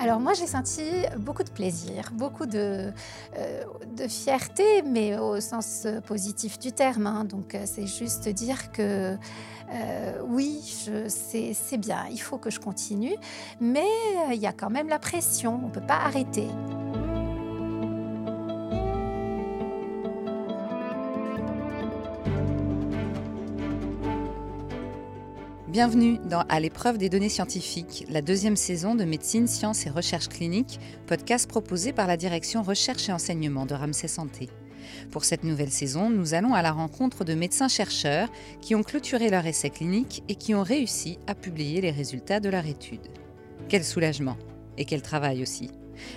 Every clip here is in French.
Alors moi j'ai senti beaucoup de plaisir, beaucoup de, euh, fierté, mais au sens positif du terme. hein. Donc euh, c'est juste dire que euh, oui, c'est bien, il faut que je continue, mais il y a quand même la pression, on ne peut pas arrêter. Bienvenue dans À l'épreuve des données scientifiques, la deuxième saison de Médecine, Sciences et Recherche clinique, podcast proposé par la direction Recherche et Enseignement de Ramsay Santé. Pour cette nouvelle saison, nous allons à la rencontre de médecins-chercheurs qui ont clôturé leur essai clinique et qui ont réussi à publier les résultats de leur étude. Quel soulagement et quel travail aussi.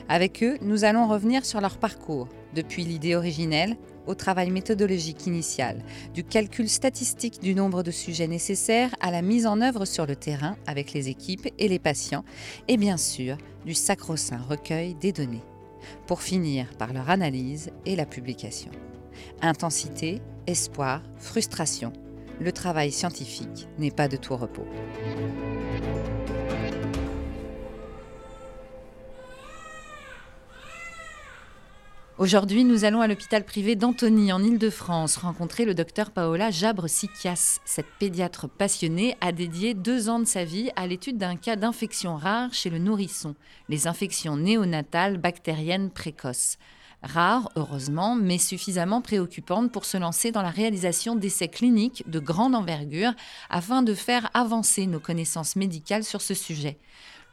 Avec eux, nous allons revenir sur leur parcours, depuis l'idée originelle au travail méthodologique initial, du calcul statistique du nombre de sujets nécessaires à la mise en œuvre sur le terrain avec les équipes et les patients, et bien sûr du sacro-saint recueil des données, pour finir par leur analyse et la publication. Intensité, espoir, frustration, le travail scientifique n'est pas de tout repos. Aujourd'hui, nous allons à l'hôpital privé d'Antony en Île-de-France rencontrer le docteur Paola Jabre-Sikias. Cette pédiatre passionnée a dédié deux ans de sa vie à l'étude d'un cas d'infection rare chez le nourrisson, les infections néonatales bactériennes précoces. Rares, heureusement, mais suffisamment préoccupantes pour se lancer dans la réalisation d'essais cliniques de grande envergure afin de faire avancer nos connaissances médicales sur ce sujet.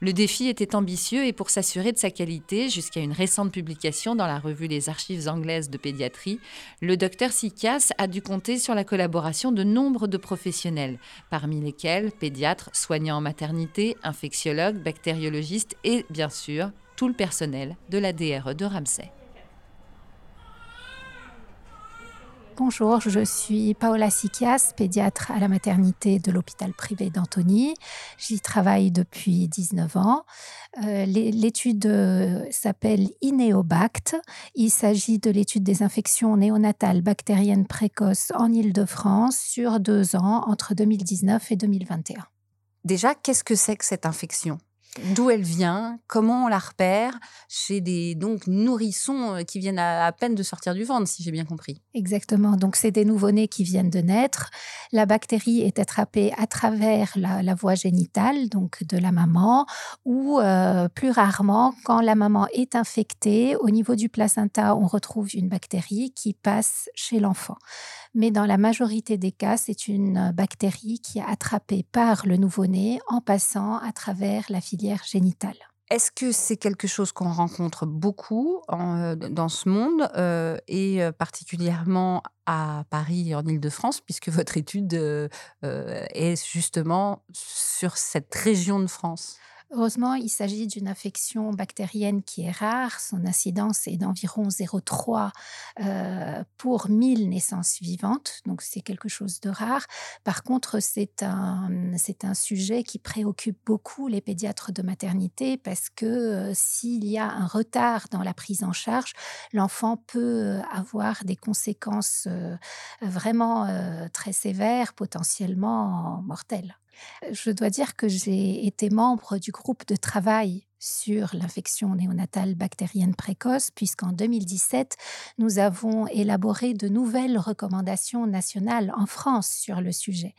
Le défi était ambitieux et pour s'assurer de sa qualité, jusqu'à une récente publication dans la revue Les Archives anglaises de pédiatrie, le docteur Sikias a dû compter sur la collaboration de nombre de professionnels, parmi lesquels pédiatres, soignants en maternité, infectiologues, bactériologistes et, bien sûr, tout le personnel de la DRE de Ramsay. Bonjour, je suis Paola Sikias, pédiatre à la maternité de l'hôpital privé d'Antony. J'y travaille depuis 19 ans. Euh, l'é- L'étude euh, s'appelle INEOBACT. Il s'agit de l'étude des infections néonatales bactériennes précoces en Île-de-France sur deux ans, entre 2019 et 2021. Déjà, qu'est-ce que c'est que cette infection? D'où elle vient Comment on la repère Chez des donc nourrissons euh, qui viennent à, peine de sortir du ventre, si j'ai bien compris. Exactement. Donc, c'est des nouveau-nés qui viennent de naître. La bactérie est attrapée à travers la, la voie génitale, donc de la maman, ou euh, plus rarement, quand la maman est infectée, au niveau du placenta, on retrouve une bactérie qui passe chez l'enfant. Mais dans la majorité des cas, c'est une bactérie qui est attrapée par le nouveau-né en passant à travers la filière génitale. Est-ce que c'est quelque chose qu'on rencontre beaucoup euh, dans ce monde euh, et euh, particulièrement à Paris et en Ile-de-France, puisque votre étude euh, euh, est justement sur cette région de France? Heureusement, il s'agit d'une infection bactérienne qui est rare. Son incidence est d'environ 0,3 euh, pour 1000 naissances vivantes. Donc, c'est quelque chose de rare. Par contre, c'est un, sujet qui préoccupe beaucoup les pédiatres de maternité parce que euh, s'il y a un retard dans la prise en charge, l'enfant peut euh, avoir des conséquences vraiment très sévères, potentiellement mortelles. Je dois dire que j'ai été membre du groupe de travail sur l'infection néonatale bactérienne précoce, puisqu'en 2017, nous avons élaboré de nouvelles recommandations nationales en France sur le sujet.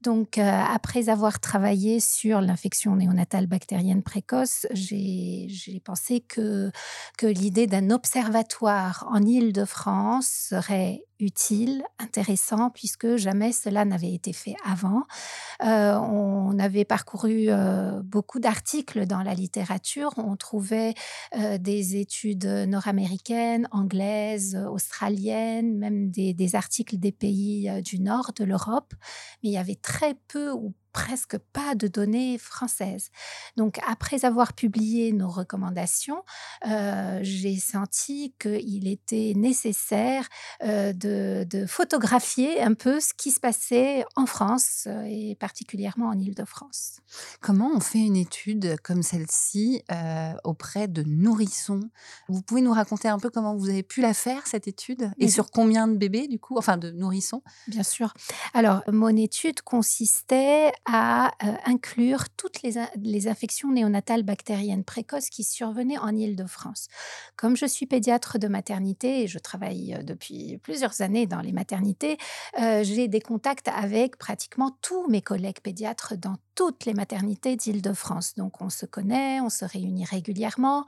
Donc, euh, après avoir travaillé sur l'infection néonatale bactérienne précoce, j'ai pensé que, que l'idée d'un observatoire en Île-de-France serait utile, intéressant, puisque jamais cela n'avait été fait avant. Euh, on avait parcouru euh, beaucoup d'articles dans la littérature. On trouvait des études nord-américaines, anglaises, australiennes, même des, articles des pays du nord de l'Europe. Mais il y avait très peu ou presque pas de données françaises. Donc, après avoir publié nos recommandations, euh, j'ai senti qu'il était nécessaire euh, de, de photographier un peu ce qui se passait en France euh, et particulièrement en Île-de-France. Comment on fait une étude comme celle-ci euh, auprès de nourrissons? Vous pouvez nous raconter un peu comment vous avez pu la faire, cette étude? Et Oui. sur combien de bébés, du coup? Enfin, de nourrissons? Bien sûr. Alors, mon étude consistait à inclure toutes les, infections néonatales bactériennes précoces qui survenaient en Île-de-France. Comme je suis pédiatre de maternité et je travaille depuis plusieurs années dans les maternités, j'ai des contacts avec pratiquement tous mes collègues pédiatres dans toutes les maternités d'Île-de-France. Donc on se connaît, on se réunit régulièrement.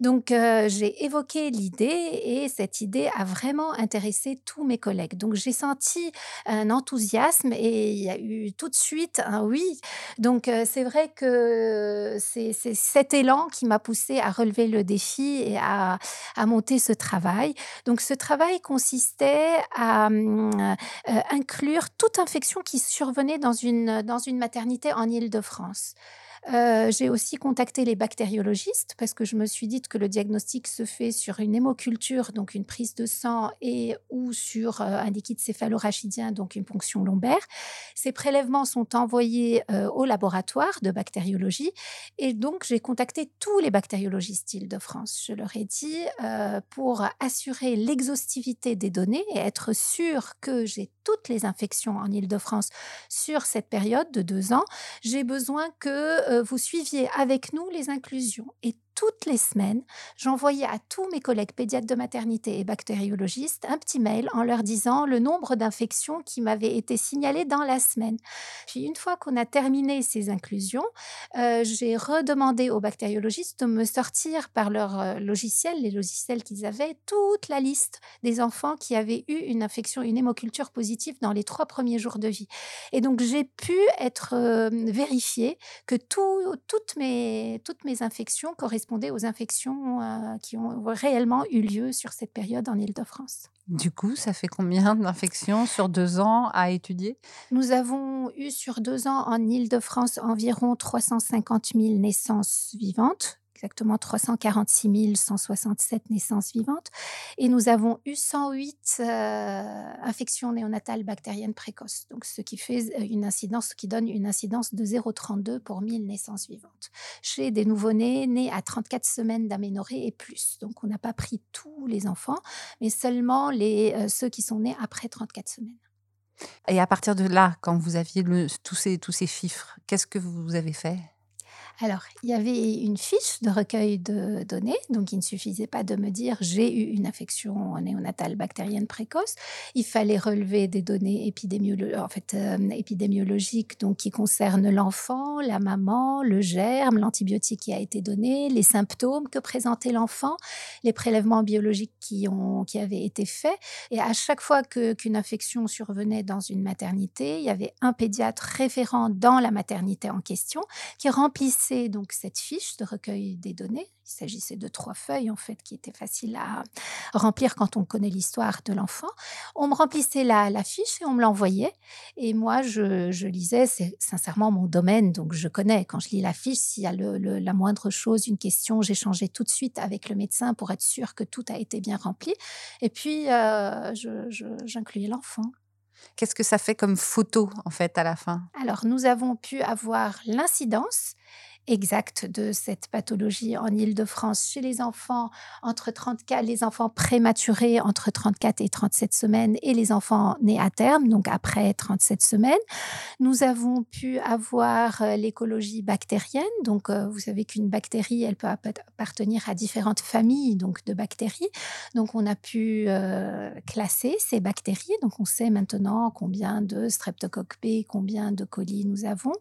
Donc j'ai évoqué l'idée et cette idée a vraiment intéressé tous mes collègues. Donc j'ai senti un enthousiasme et il y a eu tout de suite un oui. Donc c'est vrai que c'est cet élan qui m'a poussé à relever le défi et à, à, monter ce travail. Donc ce travail consistait à mmh, inclure toute infection qui survenait dans une, dans une maternité Île-de-France. Euh, j'ai aussi contacté les bactériologistes parce que je me suis dit que le diagnostic se fait sur une hémoculture, donc une prise de sang, et ou sur euh, un liquide céphalorachidien, donc une ponction lombaire. Ces prélèvements sont envoyés euh, au laboratoire de bactériologie et donc j'ai contacté tous les bactériologistes d'Île-de-France. Je leur ai dit pour assurer l'exhaustivité des données et être sûr que j'ai toutes les infections en Île-de-France sur cette période de deux ans, j'ai besoin que vous suiviez avec nous les inclusions. Et toutes les semaines, j'envoyais à tous mes collègues pédiatres de maternité et bactériologistes un petit mail en leur disant le nombre d'infections qui m'avaient été signalées dans la semaine. Puis une fois qu'on a terminé ces inclusions, euh, j'ai redemandé aux bactériologistes de me sortir par leur euh, logiciel, les logiciels qu'ils avaient, toute la liste des enfants qui avaient eu une infection, une hémoculture positive dans les trois premiers jours de vie. Et donc j'ai pu être euh, vérifiée que toutes, mes, toutes mes infections correspondaient aux infections euh, qui ont réellement eu lieu sur cette période en Île-de-France. Du coup, ça fait combien d'infections sur deux ans à étudier? Nous avons eu sur deux ans en Île-de-France environ 350 000 naissances vivantes exactement 346 167 naissances vivantes. Et nous avons eu 108 euh, infections néonatales bactériennes précoces, donc ce qui fait euh, une incidence, qui donne une incidence de 0,32 pour 1000 naissances vivantes. Chez des nouveau-nés nés à 34 semaines d'aménorrhée et plus. Donc on n'a pas pris tous les enfants, mais seulement les, euh, ceux qui sont nés après 34 semaines. Et à partir de là, quand vous aviez tous, ces, tous ces chiffres, qu'est-ce que vous avez fait? Alors, il y avait une fiche de recueil de données, donc il ne suffisait pas de me dire j'ai eu une infection néonatale bactérienne précoce. Il fallait relever des données euh, épidémiologiques donc, qui concernent l'enfant, la maman, le germe, l'antibiotique qui a été donné, les symptômes que présentait l'enfant, les prélèvements biologiques qui, ont, qui avaient été faits. Et à chaque fois qu'une infection survenait dans une maternité, il y avait un pédiatre référent dans la maternité en question qui remplissait donc cette fiche de recueil des données. Il s'agissait de trois feuilles en fait qui étaient faciles à remplir quand on connaît l'histoire de l'enfant. On me remplissait la, fiche et on me l'envoyait. Et moi, je, lisais, c'est sincèrement mon domaine, donc je connais. Quand je lis la fiche, s'il y a la moindre chose, une question, j'échangeais tout de suite avec le médecin pour être sûr que tout a été bien rempli. Et puis, euh, j'incluais l'enfant. Qu'est-ce que ça fait comme photo en fait à la fin? Alors nous avons pu avoir l'incidence exacte de cette pathologie en Île-de-France chez les enfants entre 34, les enfants prématurés entre 34 et 37 semaines et les enfants nés à terme, donc après 37 semaines. Nous avons pu avoir euh, l'écologie bactérienne, donc euh, vous savez qu'une bactérie, elle peut appartenir à différentes familles donc de bactéries. Donc on a pu euh, classer ces bactéries, donc on sait maintenant combien de streptocoque B, combien de colis nous avons.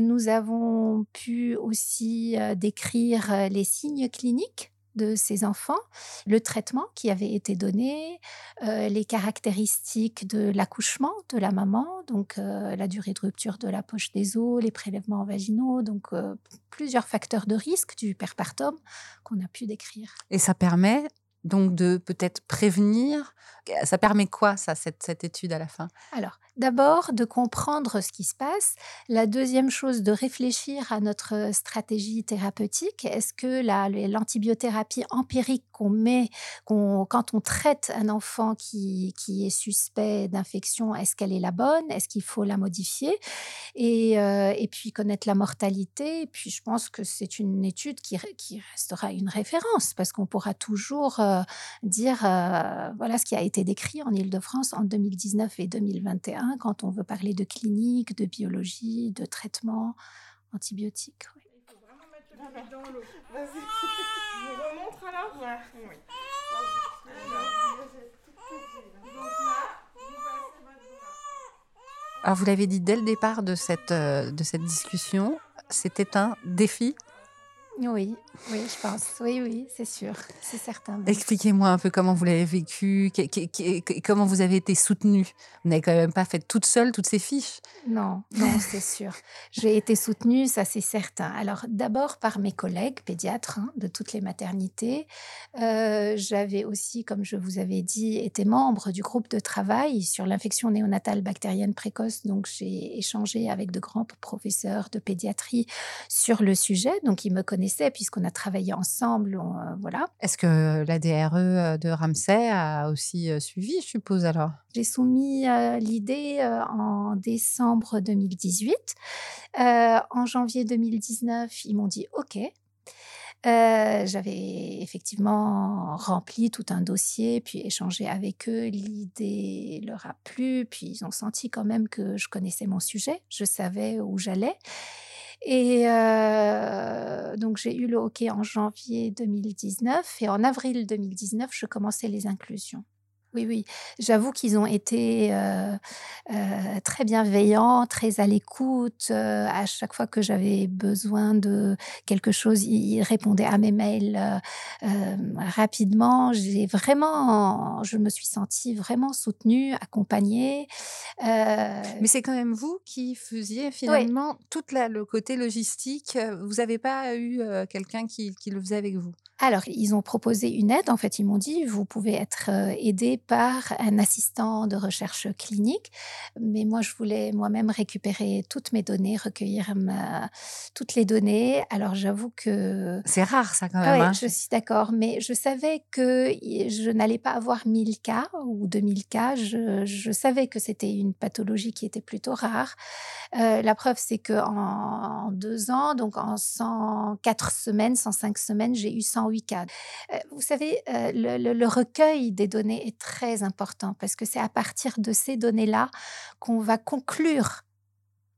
nous avons pu aussi décrire les signes cliniques de ces enfants, le traitement qui avait été donné, les caractéristiques de l'accouchement de la maman, donc la durée de rupture de la poche des os, les prélèvements vaginaux, donc plusieurs facteurs de risque du perpartum qu'on a pu décrire. Et ça permet donc de peut-être prévenir. Ça permet quoi, ça, cette, cette étude à la fin? Alors, D'abord, de comprendre ce qui se passe. La deuxième chose, de réfléchir à notre stratégie thérapeutique. Est-ce que l'antibiothérapie empirique qu'on met quand on traite un enfant qui, est suspect d'infection, est-ce qu'elle est la bonne? Est-ce qu'il faut la modifier? Et, euh, puis connaître la mortalité. Et puis, je pense que c'est une étude qui, restera une référence parce qu'on pourra toujours euh, dire euh, voilà ce qui a été décrit en Ile-de-France en 2019 et 2021 hein, quand on veut parler de clinique, de biologie, de traitement antibiotiques. Il faut vraiment mettre le dans l'eau. Vas-y, je vous remontre alors Oui. Alors, vous l'avez dit dès le départ de cette, euh, de cette discussion, c'était un défi oui, oui, je pense. Oui, oui, c'est sûr, c'est certain. Expliquez-moi un peu comment vous l'avez vécu, comment vous avez été soutenue. Vous n'avez quand même pas fait toute seule toutes ces fiches. Non, non, c'est sûr. J'ai été soutenue, ça c'est certain. Alors d'abord par mes collègues pédiatres hein, de toutes les maternités. Euh, j'avais aussi, comme je vous avais dit, été membre du groupe de travail sur l'infection néonatale bactérienne précoce. Donc j'ai échangé avec de grands professeurs de pédiatrie sur le sujet. Donc ils me connaissaient puisqu'on a travaillé ensemble. Euh, voilà. Est-ce que la DRE euh, de Ramsay a aussi euh, suivi, je suppose alors? J'ai soumis l'idée en décembre 2018. en janvier 2019, ils m'ont dit OK. J'avais effectivement rempli tout un dossier, puis échangé avec eux. L'idée leur a plu, puis ils ont senti quand même que je connaissais mon sujet, je savais où j'allais. Et donc, j'ai eu le hockey en janvier 2019 et en avril 2019, je commençais les inclusions. Oui, oui. J'avoue qu'ils ont été euh, euh, très bienveillants, très à l'écoute. Euh, à chaque fois que j'avais besoin de quelque chose, ils répondaient à mes mails rapidement. J'ai vraiment, je me suis sentie vraiment soutenue, accompagnée. Mais c'est quand même vous qui faisiez finalement tout le côté logistique. Vous n'avez pas eu quelqu'un qui, qui le faisait avec vous? Alors, ils ont proposé une aide. En fait, ils m'ont dit, vous pouvez être aidé par un assistant de recherche clinique. Mais moi, je voulais moi-même récupérer toutes mes données, recueillir toutes les données. Alors, j'avoue que... C'est rare, ça, quand même. Oui, hein. je suis d'accord. Mais je savais que je n'allais pas avoir 1000 cas ou 2000 cas. Je, savais que c'était une pathologie qui était plutôt rare. la preuve, c'est qu'en en deux ans, donc en 104 semaines, 105 semaines, j'ai eu 108 vous savez, le, recueil des données est très important parce que c'est à partir de ces données-là qu'on va conclure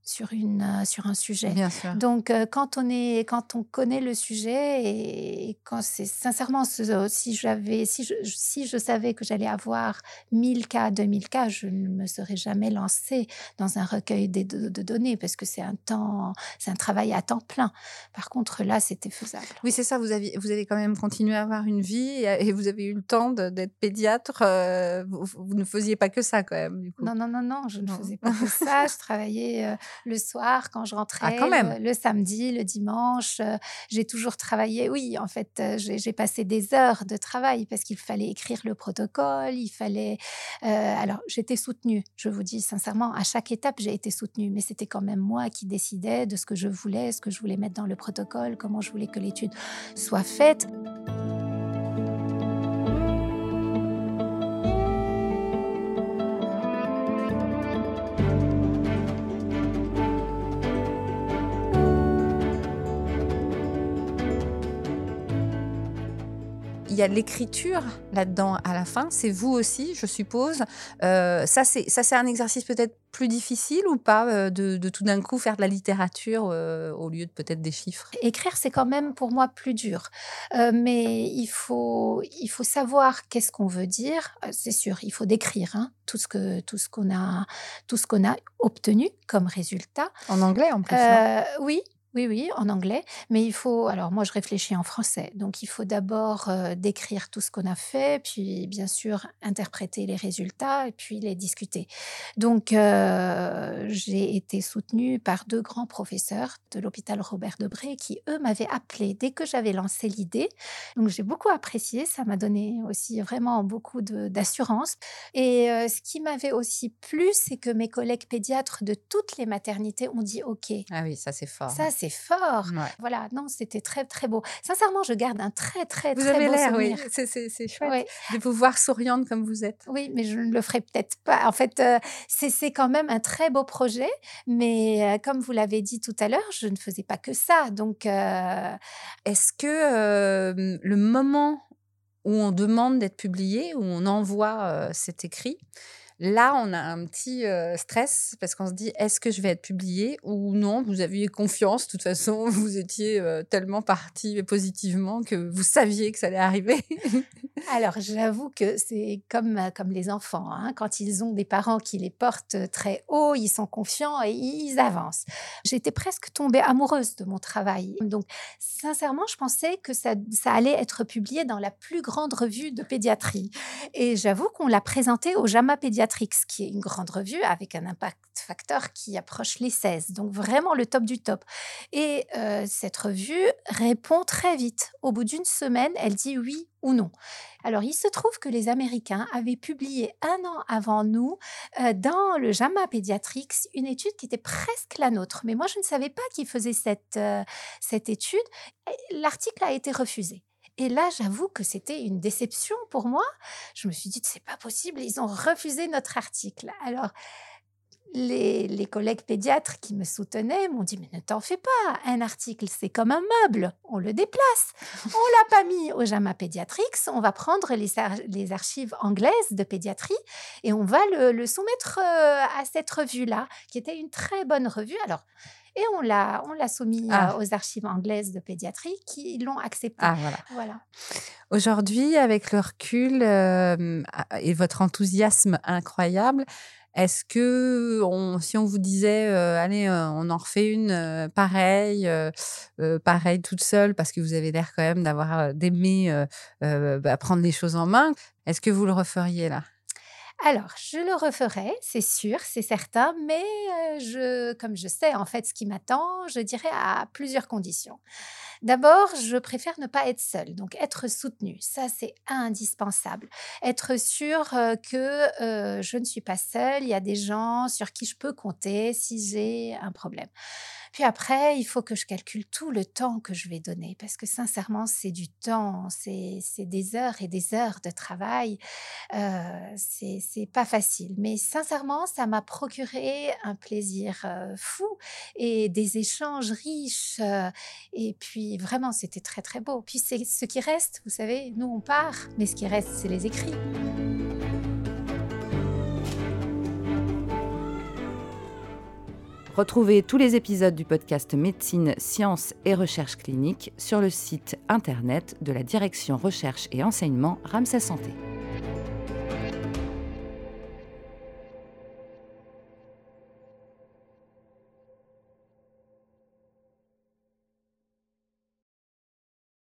sur, une, euh, sur un sujet. Bien sûr. Donc, euh, quand, on est, quand on connaît le sujet et, quand c'est sincèrement, si, j'avais, si, je, si je savais que j'allais avoir 1000 cas, 2000 cas, je ne me serais jamais lancée dans un recueil de, de, données parce que c'est un temps, c'est un travail à temps plein. Par contre, là, c'était faisable. Oui, c'est ça. Vous avez, vous avez quand même continué à avoir une vie et, vous avez eu le temps d'être pédiatre. Euh, vous, ne faisiez pas que ça quand même. Du coup. Non, non, non, non, je ne faisais pas que ça. Je travaillais le soir quand je ah, rentrais, Le, samedi, le dimanche. J'ai toujours travaillé. Oui, en fait, j'ai passé des heures de travail parce qu'il fallait écrire le protocole, il fallait. Euh, alors, j'étais soutenue. Je vous dis sincèrement, à chaque étape, j'ai été soutenue, mais c'était quand même moi qui décidais de ce que je voulais, ce que je voulais mettre dans le protocole, comment je voulais que l'étude soit faite. Y a l'écriture là-dedans à la fin. C'est vous aussi, je suppose. Euh, ça, c'est un exercice peut-être plus difficile ou pas euh, de, tout d'un coup faire de la littérature euh, au lieu de peut-être des chiffres? Écrire, c'est quand même pour moi plus dur. mais il faut, il faut savoir qu'est-ce qu'on veut dire. C'est sûr, il faut décrire hein, tout ce que tout ce qu'on a tout ce qu'on a obtenu comme résultat. En anglais en plus. oui, oui, oui, en anglais. Mais il faut. Alors, moi, je réfléchis en français. Donc, il faut d'abord euh, décrire tout ce qu'on a fait, puis, bien sûr, interpréter les résultats et puis les discuter. Donc, euh, j'ai été soutenue par deux grands professeurs de l'hôpital Robert Debré qui, eux, m'avaient appelé dès que j'avais lancé l'idée. Donc, j'ai beaucoup apprécié. Ça m'a donné aussi vraiment beaucoup d'assurance. Et euh, ce qui m'avait aussi plu, c'est que mes collègues pédiatres de toutes les maternités ont dit OK. Ah oui, ça, c'est fort. Ça, c'est fort. Voilà, non, c'était très, très beau. Sincèrement, je garde un très, très, vous très beau souvenir. Oui, c'est chouette de vous voir souriante comme vous êtes. Oui, mais je ne le ferai peut-être pas. En fait, euh, c'est quand même un très beau projet, mais euh, comme vous l'avez dit tout à l'heure, je ne faisais pas que ça. Donc, euh, est-ce que le moment où on demande d'être publié, où on envoie cet écrit, Là, on a un petit stress parce qu'on se dit est-ce que je vais être publié ou non? Vous aviez confiance, de toute façon, vous étiez tellement parti positivement que vous saviez que ça allait arriver. Alors, j'avoue que c'est comme, comme les enfants. Hein. quand ils ont des parents qui les portent très haut, ils sont confiants et ils avancent. J'étais presque tombée amoureuse de mon travail. Donc, sincèrement, je pensais que ça, ça allait être publié dans la plus grande revue de pédiatrie. Et j'avoue qu'on l'a présenté au JAMA Pediatrics, qui est une grande revue avec un impact facteur qui approche les 16. Donc vraiment le top du top. Et euh, cette revue répond très vite. Au bout d'une semaine, elle dit oui ou non. Alors, il se trouve que les Américains avaient publié un an avant nous euh, dans le JAMA Pediatrics une étude qui était presque la nôtre. Mais moi, je ne savais pas qu'ils faisaient cette, euh, cette étude. L'article a été refusé. Et là, j'avoue que c'était une déception pour moi. Je me suis dit, c'est pas possible, ils ont refusé notre article. Alors, les, collègues pédiatres qui me soutenaient m'ont dit, mais ne t'en fais pas, un article, c'est comme un meuble, on le déplace. On l'a pas mis au JAMA Pediatrics, on va prendre les, archives anglaises de pédiatrie et on va le, soumettre euh, à cette revue-là, qui était une très bonne revue. Alors, et on l'a, on l'a soumis ah. euh, aux archives anglaises de pédiatrie qui l'ont accepté. Ah, voilà. Aujourd'hui, avec le recul euh, et votre enthousiasme incroyable, est-ce que si on vous disait, euh, allez, on en refait une pareille, pareille toute seule, parce que vous avez l'air quand même d'avoir d'aimer bah, prendre les choses en main, est-ce que vous le referiez là? Alors, je le referai, c'est sûr, c'est certain, mais comme je sais en fait ce qui m'attend, je dirais à plusieurs conditions. D'abord, je préfère ne pas être seule, donc être soutenue, ça c'est indispensable. Être sûr que je ne suis pas seule, il y a des gens sur qui je peux compter si j'ai un problème. Puis après, il faut que je calcule tout le temps que je vais donner, parce que sincèrement, c'est du temps, c'est des heures et des heures de travail. Euh, c'est pas facile, mais sincèrement, ça m'a procuré un plaisir euh, fou et des échanges riches. Euh, et puis vraiment, c'était très très beau. Puis c'est ce qui reste, vous savez, nous on part, mais ce qui reste, c'est les écrits. Retrouvez tous les épisodes du podcast Médecine, Sciences et Recherche clinique sur le site internet de la Direction Recherche et Enseignement Ramsay Santé.